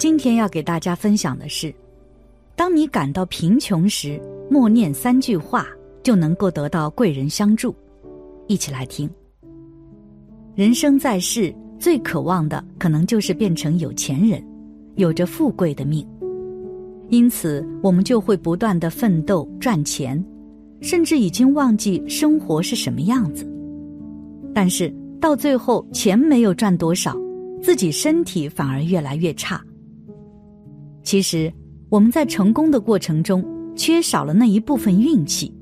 今天要给大家分享的是，当你感到贫穷时，默念三句话就能够得到贵人相助。一起来听。人生在世，最渴望的可能就是变成有钱人，有着富贵的命。因此，我们就会不断的奋斗赚钱，甚至已经忘记生活是什么样子。但是到最后，钱没有赚多少，自己身体反而越来越差。其实，我们在成功的过程中缺少了那一部分运气。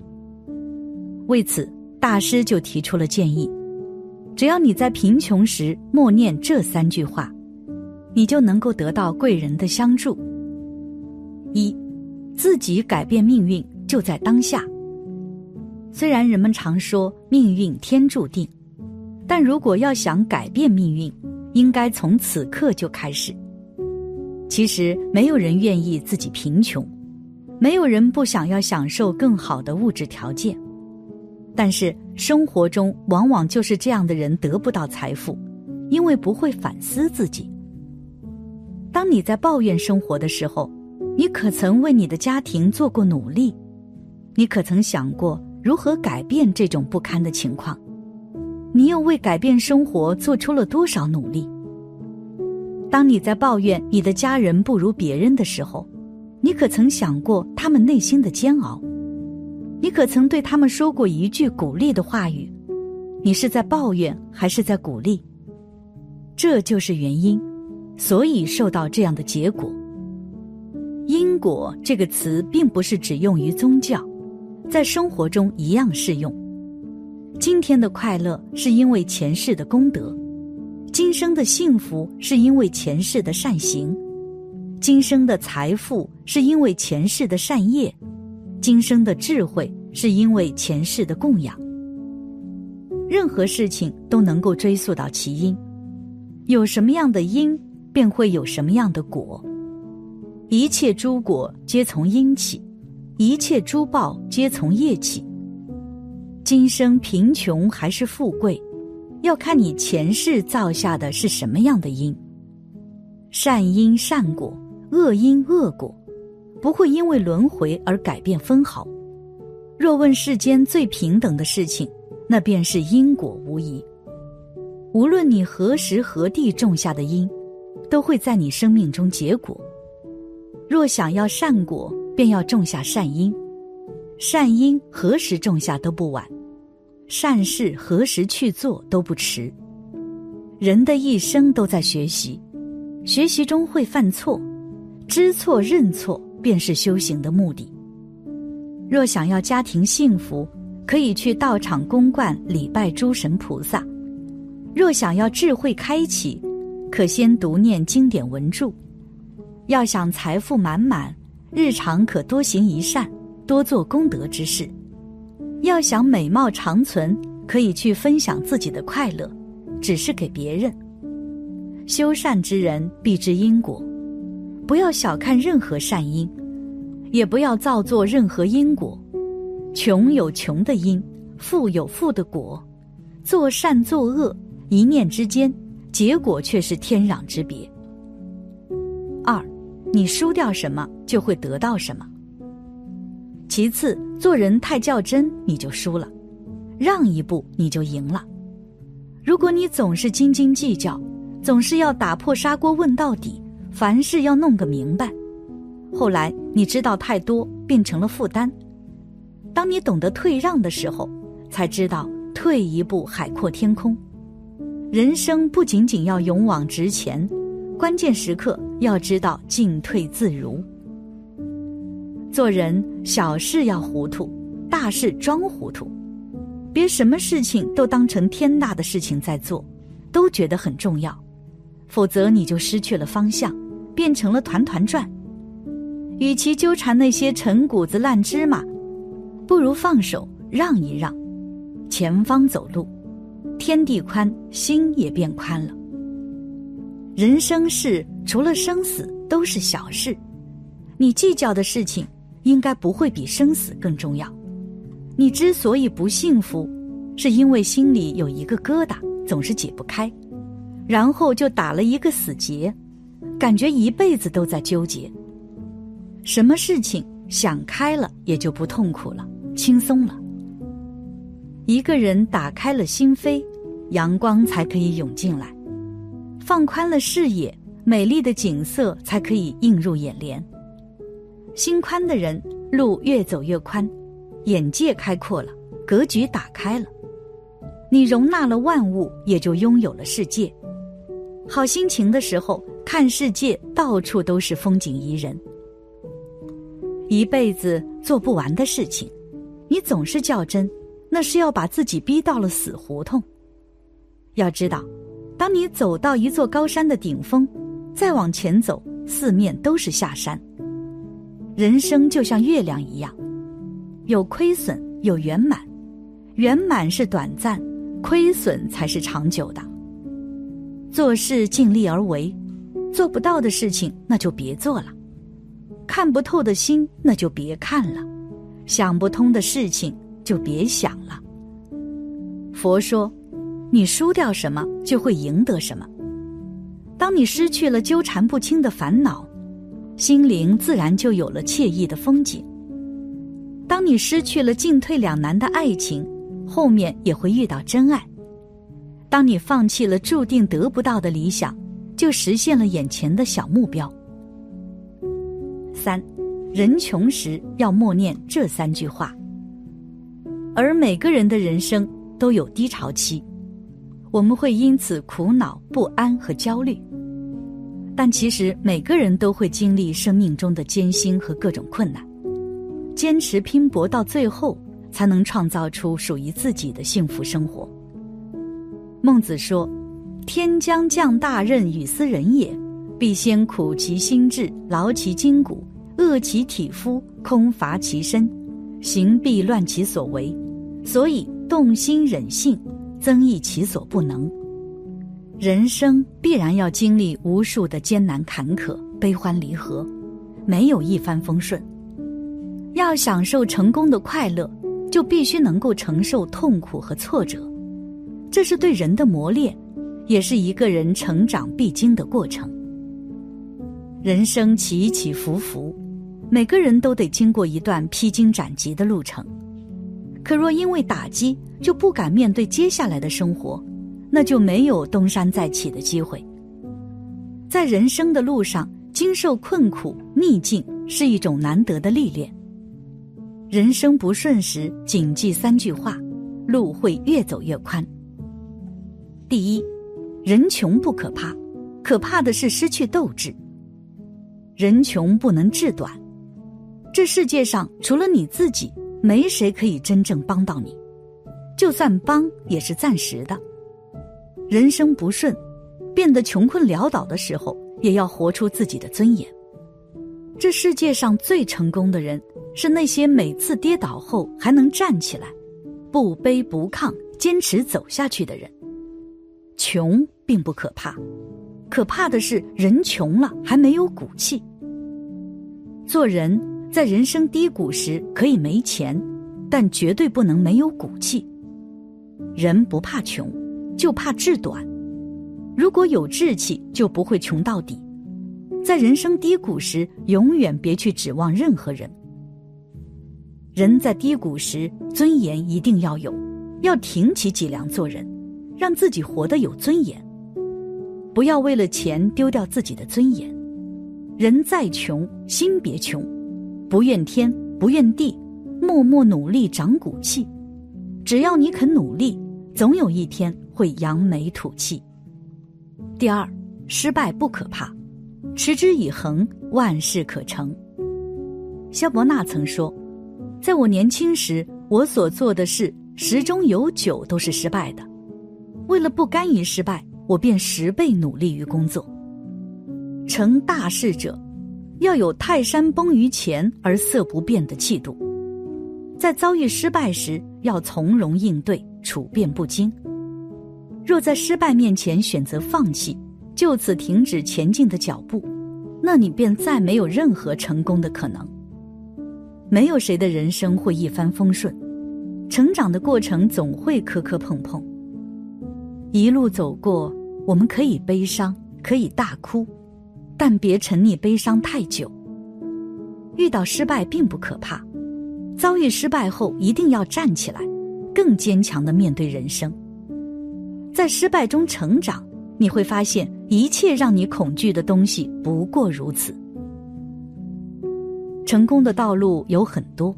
为此，大师就提出了建议：只要你在贫穷时默念这三句话，你就能够得到贵人的相助。一，自己改变命运就在当下。虽然人们常说命运天注定，但如果要想改变命运，应该从此刻就开始。其实没有人愿意自己贫穷，没有人不想要享受更好的物质条件，但是生活中往往就是这样的人得不到财富，因为不会反思自己。当你在抱怨生活的时候，你可曾为你的家庭做过努力？你可曾想过如何改变这种不堪的情况？你又为改变生活做出了多少努力？当你在抱怨你的家人不如别人的时候，你可曾想过他们内心的煎熬？你可曾对他们说过一句鼓励的话语？你是在抱怨还是在鼓励？这就是原因，所以受到这样的结果。因果这个词并不是只用于宗教，在生活中一样适用。今天的快乐是因为前世的功德。今生的幸福是因为前世的善行，今生的财富是因为前世的善业，今生的智慧是因为前世的供养。任何事情都能够追溯到其因，有什么样的因，便会有什么样的果。一切诸果皆从因起，一切诸报皆从业起。今生贫穷还是富贵？要看你前世造下的是什么样的因，善因善果，恶因恶果，不会因为轮回而改变分毫。若问世间最平等的事情，那便是因果无疑。无论你何时何地种下的因，都会在你生命中结果。若想要善果，便要种下善因，善因何时种下都不晚。善事何时去做都不迟。人的一生都在学习，学习中会犯错，知错认错便是修行的目的。若想要家庭幸福，可以去道场公观礼拜诸神菩萨；若想要智慧开启，可先读念经典文著。要想财富满满，日常可多行一善，多做功德之事。要想美貌长存，可以去分享自己的快乐，只是给别人。修善之人必知因果，不要小看任何善因，也不要造作任何因果。穷有穷的因，富有富的果。做善做恶，一念之间，结果却是天壤之别。二，你输掉什么，就会得到什么。其次，做人太较真，你就输了；让一步，你就赢了。如果你总是斤斤计较，总是要打破砂锅问到底，凡事要弄个明白，后来你知道太多，变成了负担。当你懂得退让的时候，才知道退一步海阔天空。人生不仅仅要勇往直前，关键时刻要知道进退自如。做人小事要糊涂，大事装糊涂，别什么事情都当成天大的事情在做，都觉得很重要，否则你就失去了方向，变成了团团转。与其纠缠那些陈谷子烂芝麻，不如放手让一让，前方走路，天地宽，心也变宽了。人生事除了生死都是小事，你计较的事情。应该不会比生死更重要。你之所以不幸福，是因为心里有一个疙瘩，总是解不开，然后就打了一个死结，感觉一辈子都在纠结。什么事情想开了，也就不痛苦了，轻松了。一个人打开了心扉，阳光才可以涌进来；放宽了视野，美丽的景色才可以映入眼帘。心宽的人，路越走越宽，眼界开阔了，格局打开了。你容纳了万物，也就拥有了世界。好心情的时候，看世界到处都是风景宜人。一辈子做不完的事情，你总是较真，那是要把自己逼到了死胡同。要知道，当你走到一座高山的顶峰，再往前走，四面都是下山。人生就像月亮一样，有亏损，有圆满，圆满是短暂。亏损才是长久的。做事尽力而为，做不到的事情那就别做了；看不透的心那就别看了；想不通的事情就别想了。佛说，你输掉什么，就会赢得什么。当你失去了纠缠不清的烦恼，心灵自然就有了惬意的风景。当你失去了进退两难的爱情。后面也会遇到真爱。当你放弃了注定得不到的理想，就实现了眼前的小目标。三，人穷时要默念这三句话。而每个人的人生都有低潮期，我们会因此苦恼、不安和焦虑。但其实每个人都会经历生命中的艰辛和各种困难，坚持拼搏到最后。才能创造出属于自己的幸福生活。孟子说：“天将降大任于斯人也，必先苦其心志，劳其筋骨，饿其体肤，空乏其身，行必乱其所为。所以动心忍性，增益其所不能。人生必然要经历无数的艰难坎坷、悲欢离合，没有一帆风顺。要享受成功的快乐。”就必须能够承受痛苦和挫折，这是对人的磨练，也是一个人成长必经的过程。人生起起伏伏，每个人都得经过一段披荆斩棘的路程。可若因为打击就不敢面对接下来的生活，那就没有东山再起的机会。在人生的路上，经受困苦逆境是一种难得的历练。人生不顺时，谨记三句话，路会越走越宽。第一，人穷不可怕，可怕的是失去斗志。人穷不能志短，这世界上除了你自己，没谁可以真正帮到你，就算帮也是暂时的。人生不顺，变得穷困潦倒的时候，也要活出自己的尊严。这世界上最成功的人。是那些每次跌倒后还能站起来，不卑不亢，坚持走下去的人。穷并不可怕，可怕的是人穷了还没有骨气。做人在人生低谷时可以没钱，但绝对不能没有骨气。人不怕穷，就怕志短。如果有志气，就不会穷到底。在人生低谷时，永远别去指望任何人。人在低谷时，尊严一定要有，要挺起脊梁做人，让自己活得有尊严。不要为了钱丢掉自己的尊严。人再穷，心别穷，不怨天不怨地，默默努力长骨气。只要你肯努力，总有一天会扬眉吐气。第二，失败不可怕，持之以恒，万事可成。萧伯纳曾说。在我年轻时，我所做的事十中有九都是失败的。为了不甘于失败，我便十倍努力于工作。成大事者，要有泰山崩于前而色不变的气度。在遭遇失败时，要从容应对，处变不惊。若在失败面前选择放弃，就此停止前进的脚步，那你便再没有任何成功的可能。没有谁的人生会一帆风顺，成长的过程总会磕磕碰碰。一路走过，我们可以悲伤，可以大哭，但别沉溺悲伤太久。遇到失败并不可怕，遭遇失败后一定要站起来，更坚强的面对人生。在失败中成长，你会发现一切让你恐惧的东西不过如此。成功的道路有很多，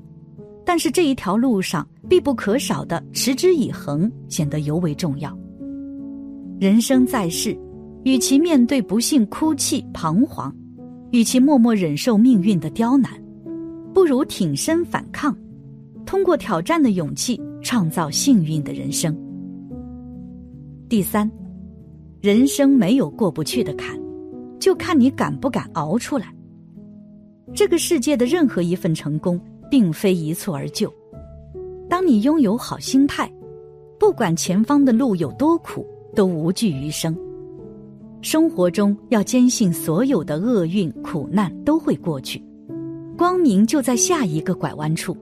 但是这一条路上必不可少的持之以恒显得尤为重要。人生在世，与其面对不幸哭泣彷徨。与其默默忍受命运的刁难，不如挺身反抗，通过挑战的勇气创造幸运的人生。第三，人生没有过不去的坎，就看你敢不敢熬出来。这个世界的任何一份成功，并非一蹴而就。当你拥有好心态，不管前方的路有多苦，都无惧余生。生活中要坚信，所有的厄运苦难都会过去，光明就在下一个拐弯处。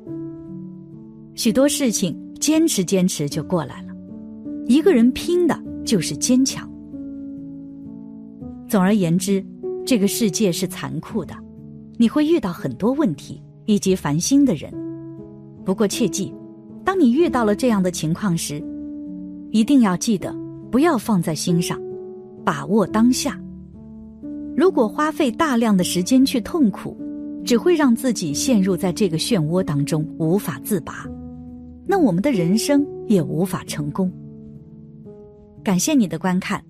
许多事情坚持坚持就过来了，一个人拼的就是坚强。总而言之，这个世界是残酷的，你会遇到很多问题以及烦心的人。不过切记，当你遇到了这样的情况时，一定要记得不要放在心上。把握当下。如果花费大量的时间去痛苦，只会让自己陷入在这个漩涡当中无法自拔，那我们的人生也无法成功。感谢你的观看，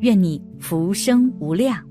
愿你浮生无量。